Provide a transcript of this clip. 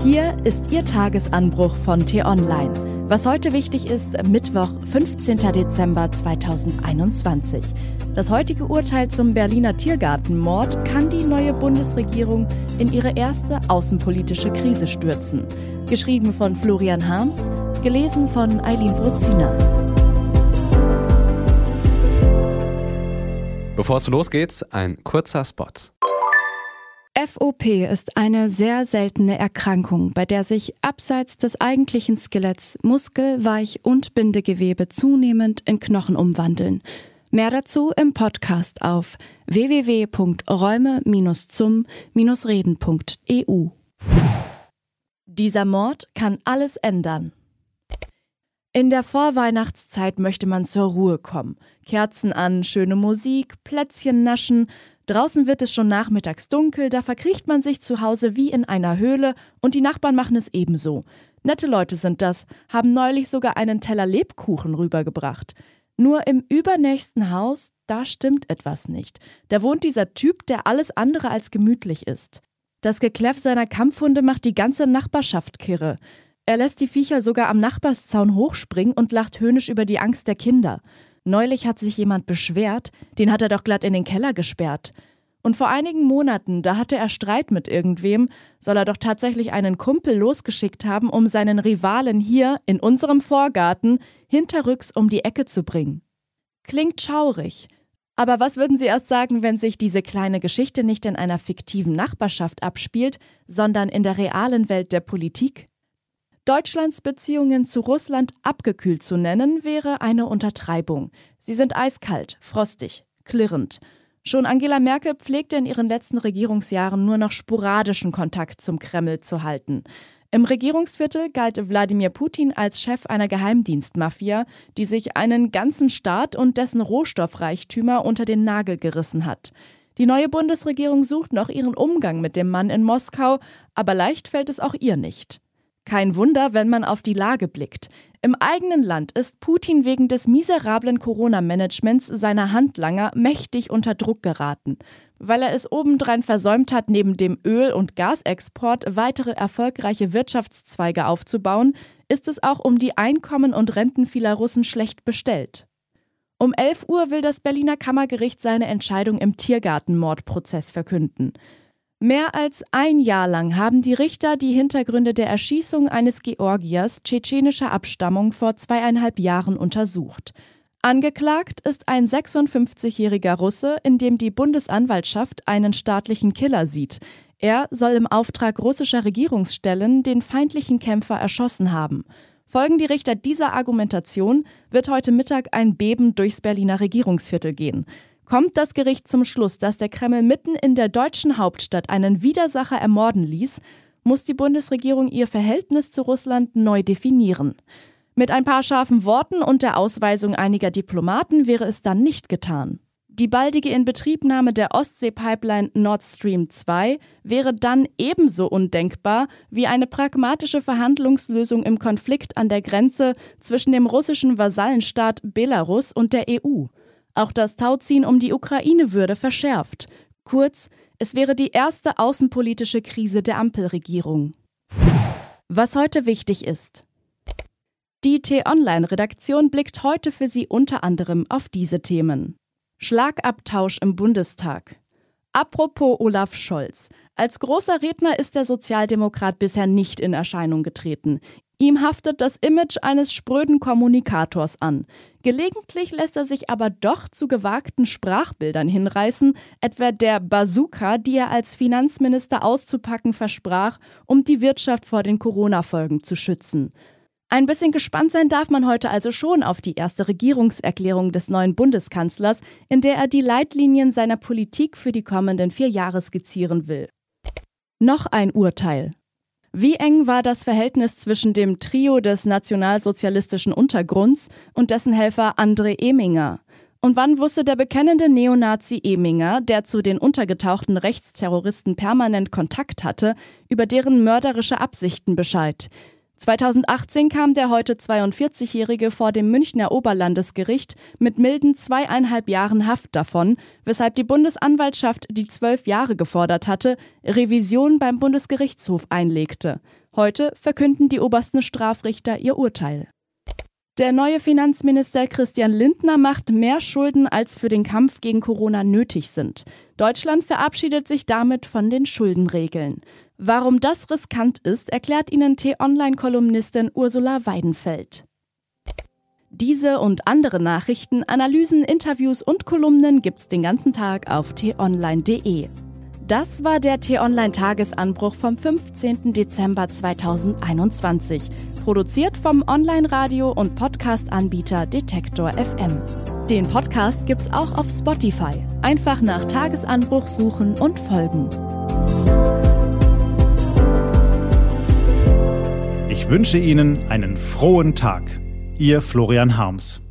Hier ist Ihr Tagesanbruch von T-Online. Was heute wichtig ist, Mittwoch, 15. Dezember 2021. Das heutige Urteil zum Berliner Tiergartenmord kann die neue Bundesregierung in ihre erste außenpolitische Krise stürzen. Geschrieben von Florian Harms, gelesen von Eileen Wruzina. Bevor es losgeht, ein kurzer Spot. FOP ist eine sehr seltene Erkrankung, bei der sich abseits des eigentlichen Skeletts Muskel-, Weich- und Bindegewebe zunehmend in Knochen umwandeln. Mehr dazu im Podcast auf www.räume-zum-reden.eu. Dieser Mord kann alles ändern. In der Vorweihnachtszeit möchte man zur Ruhe kommen. Kerzen an, schöne Musik, Plätzchen naschen, Draußen wird es schon nachmittags dunkel, da verkriecht man sich zu Hause wie in einer Höhle und die Nachbarn machen es ebenso. Nette Leute sind das, haben neulich sogar einen Teller Lebkuchen rübergebracht. Nur im übernächsten Haus, da stimmt etwas nicht. Da wohnt dieser Typ, der alles andere als gemütlich ist. Das Gekläff seiner Kampfhunde macht die ganze Nachbarschaft kirre. Er lässt die Viecher sogar am Nachbarszaun hochspringen und lacht höhnisch über die Angst der Kinder. Neulich hat sich jemand beschwert, den hat er doch glatt in den Keller gesperrt. Und vor einigen Monaten, da hatte er Streit mit irgendwem, soll er doch tatsächlich einen Kumpel losgeschickt haben, um seinen Rivalen hier in unserem Vorgarten hinterrücks um die Ecke zu bringen. Klingt schaurig. Aber was würden Sie erst sagen, wenn sich diese kleine Geschichte nicht in einer fiktiven Nachbarschaft abspielt, sondern in der realen Welt der Politik? Deutschlands Beziehungen zu Russland abgekühlt zu nennen, wäre eine Untertreibung. Sie sind eiskalt, frostig, klirrend. Schon Angela Merkel pflegte in ihren letzten Regierungsjahren nur noch sporadischen Kontakt zum Kreml zu halten. Im Regierungsviertel galt Wladimir Putin als Chef einer Geheimdienstmafia, die sich einen ganzen Staat und dessen Rohstoffreichtümer unter den Nagel gerissen hat. Die neue Bundesregierung sucht noch ihren Umgang mit dem Mann in Moskau, aber leicht fällt es auch ihr nicht. Kein Wunder, wenn man auf die Lage blickt. Im eigenen Land ist Putin wegen des miserablen Corona-Managements seiner Handlanger mächtig unter Druck geraten. Weil er es obendrein versäumt hat, neben dem Öl- und Gasexport weitere erfolgreiche Wirtschaftszweige aufzubauen, ist es auch um die Einkommen und Renten vieler Russen schlecht bestellt. Um 11 Uhr will das Berliner Kammergericht seine Entscheidung im Tiergartenmordprozess verkünden. Mehr als ein Jahr lang haben die Richter die Hintergründe der Erschießung eines Georgiers tschetschenischer Abstammung vor zweieinhalb Jahren untersucht. Angeklagt ist ein 56-jähriger Russe, in dem die Bundesanwaltschaft einen staatlichen Killer sieht. Er soll im Auftrag russischer Regierungsstellen den feindlichen Kämpfer erschossen haben. Folgen die Richter dieser Argumentation, wird heute Mittag ein Beben durchs Berliner Regierungsviertel gehen. Kommt das Gericht zum Schluss, dass der Kreml mitten in der deutschen Hauptstadt einen Widersacher ermorden ließ, muss die Bundesregierung ihr Verhältnis zu Russland neu definieren. Mit ein paar scharfen Worten und der Ausweisung einiger Diplomaten wäre es dann nicht getan. Die baldige Inbetriebnahme der Ostsee-Pipeline Nord Stream 2 wäre dann ebenso undenkbar wie eine pragmatische Verhandlungslösung im Konflikt an der Grenze zwischen dem russischen Vasallenstaat Belarus und der EU. Auch das Tauziehen um die Ukraine würde verschärft. Kurz, es wäre die erste außenpolitische Krise der Ampelregierung. Was heute wichtig ist. Die T-Online-Redaktion blickt heute für Sie unter anderem auf diese Themen. Schlagabtausch im Bundestag. Apropos Olaf Scholz. Als großer Redner ist der Sozialdemokrat bisher nicht in Erscheinung getreten. Ihm haftet das Image eines spröden Kommunikators an. Gelegentlich lässt er sich aber doch zu gewagten Sprachbildern hinreißen, etwa der Bazooka, die er als Finanzminister auszupacken versprach, um die Wirtschaft vor den Corona-Folgen zu schützen. Ein bisschen gespannt sein darf man heute also schon auf die erste Regierungserklärung des neuen Bundeskanzlers, in der er die Leitlinien seiner Politik für die kommenden vier Jahre skizzieren will. Noch ein Urteil. Wie eng war das Verhältnis zwischen dem Trio des nationalsozialistischen Untergrunds und dessen Helfer André Eminger? Und wann wusste der bekennende Neonazi Eminger, der zu den untergetauchten Rechtsterroristen permanent Kontakt hatte, über deren mörderische Absichten Bescheid? 2018 kam der heute 42-Jährige vor dem Münchner Oberlandesgericht mit milden zweieinhalb Jahren Haft davon, weshalb die Bundesanwaltschaft, die zwölf Jahre gefordert hatte, Revision beim Bundesgerichtshof einlegte. Heute verkünden die obersten Strafrichter ihr Urteil. Der neue Finanzminister Christian Lindner macht mehr Schulden, als für den Kampf gegen Corona nötig sind. Deutschland verabschiedet sich damit von den Schuldenregeln. Warum das riskant ist, erklärt Ihnen T-Online-Kolumnistin Ursula Weidenfeld. Diese und andere Nachrichten, Analysen, Interviews und Kolumnen gibt's den ganzen Tag auf t-online.de. Das war der T-Online-Tagesanbruch vom 15. Dezember 2021, produziert vom Online-Radio- und Podcast-Anbieter Detektor FM. Den Podcast gibt's auch auf Spotify. Einfach nach Tagesanbruch suchen und folgen. Ich wünsche Ihnen einen frohen Tag. Ihr Florian Harms.